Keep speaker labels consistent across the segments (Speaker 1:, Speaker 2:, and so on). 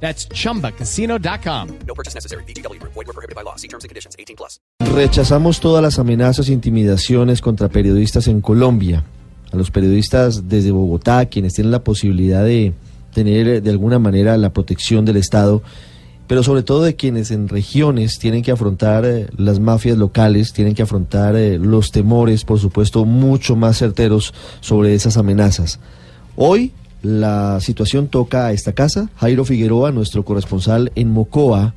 Speaker 1: That's chumbacasino.com.
Speaker 2: No purchase necessary. BGW. Void were prohibited by law. See terms and conditions. 18 plus.
Speaker 3: Rechazamos todas las amenazas e intimidaciones contra periodistas en Colombia. A los periodistas desde Bogotá, quienes tienen la posibilidad de tener de alguna manera la protección del Estado, pero sobre todo de quienes en regiones tienen que afrontar eh, las mafias locales, tienen que afrontar eh, los temores, por supuesto, mucho más certeros sobre esas amenazas. Hoy la situación toca a esta casa. Jairo Figueroa, nuestro corresponsal en Mocoa,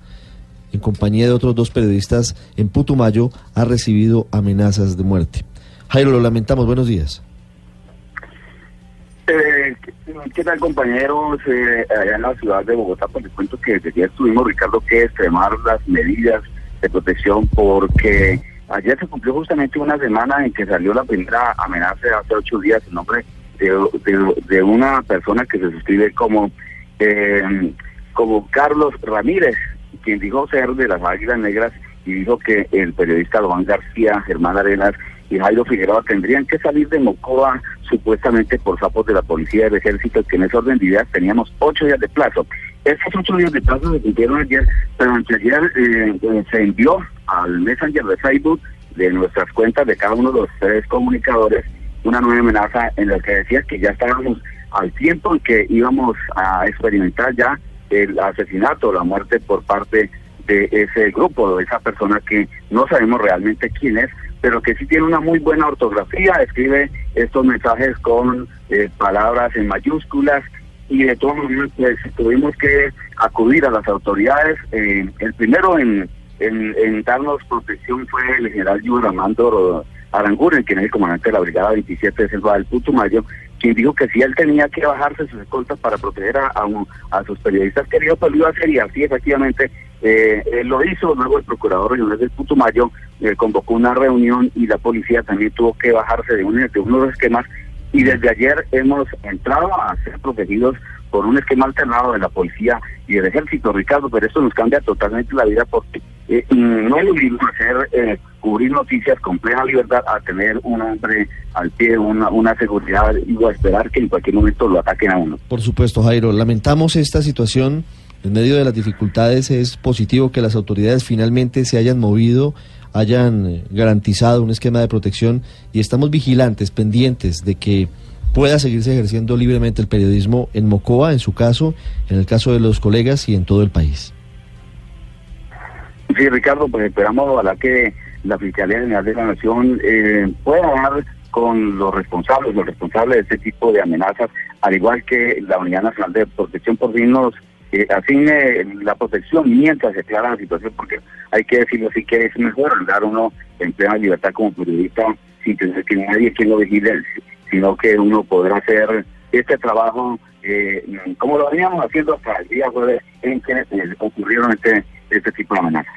Speaker 3: en compañía de otros dos periodistas en Putumayo, ha recibido amenazas de muerte. Jairo, lo lamentamos. Buenos días.
Speaker 4: Eh, ¿Qué tal compañeros? Eh, allá en la ciudad de Bogotá, pues les cuento que desde ayer tuvimos, Ricardo, que extremar las medidas de protección porque ayer se cumplió justamente una semana en que salió la primera amenaza hace ocho días en nombre de, de, de una persona que se suscribe como, eh, como Carlos Ramírez, quien dijo ser de las Águilas Negras y dijo que el periodista Juan García, Germán Arenas y Jairo Figueroa tendrían que salir de Mocoa supuestamente por sapos de la policía del ejército, que en ese orden de ideas teníamos ocho días de plazo. Esos ocho días de plazo se cumplieron ayer, pero anteayer eh, eh, se envió al Messenger de Facebook de nuestras cuentas de cada uno de los tres comunicadores una nueva amenaza en la que decía que ya estábamos al tiempo en que íbamos a experimentar ya el asesinato, la muerte por parte de ese grupo, de esa persona que no sabemos realmente quién es, pero que sí tiene una muy buena ortografía, escribe estos mensajes con eh, palabras en mayúsculas y de todos modos pues, tuvimos que acudir a las autoridades. Eh, el primero en, darnos protección fue el general Yuber Armando Aranguren, quien es el comandante de la Brigada 27 de Selva del Putumayo, quien dijo que si él tenía que bajarse sus escoltas para proteger a, a, a sus periodistas queridos, pues lo iba a hacer y así efectivamente eh, él lo hizo. Luego el procurador regional del Putumayo eh, convocó una reunión y la policía también tuvo que bajarse de, un, de uno de los esquemas y desde ayer hemos entrado a ser protegidos por un esquema alternado de la policía y del ejército, Ricardo, pero esto nos cambia totalmente la vida porque eh, no es lo mismo hacer, eh, cubrir noticias con plena libertad a tener un hombre al pie, una, una seguridad y a esperar que en cualquier momento lo ataquen a uno.
Speaker 3: Por supuesto, Jairo, lamentamos esta situación. En medio de las dificultades es positivo que las autoridades finalmente se hayan movido hayan garantizado un esquema de protección y estamos vigilantes, pendientes de que pueda seguirse ejerciendo libremente el periodismo en Mocoa, en su caso, en el caso de los colegas y en todo el país.
Speaker 4: Sí, Ricardo, pues esperamos ojalá que la Fiscalía General de la Nación eh, pueda dar con los responsables, los responsables de este tipo de amenazas, al igual que la Unidad Nacional de Protección por Dignos eh, asigne la protección mientras se aclara la situación, porque hay que decirlo así que es mejor andar uno en plena libertad como periodista sin tener que nadie quien lo vigile, sino que uno podrá hacer este trabajo eh, como lo veníamos haciendo hasta el día jueves en que eh, ocurrieron este, este tipo de amenazas.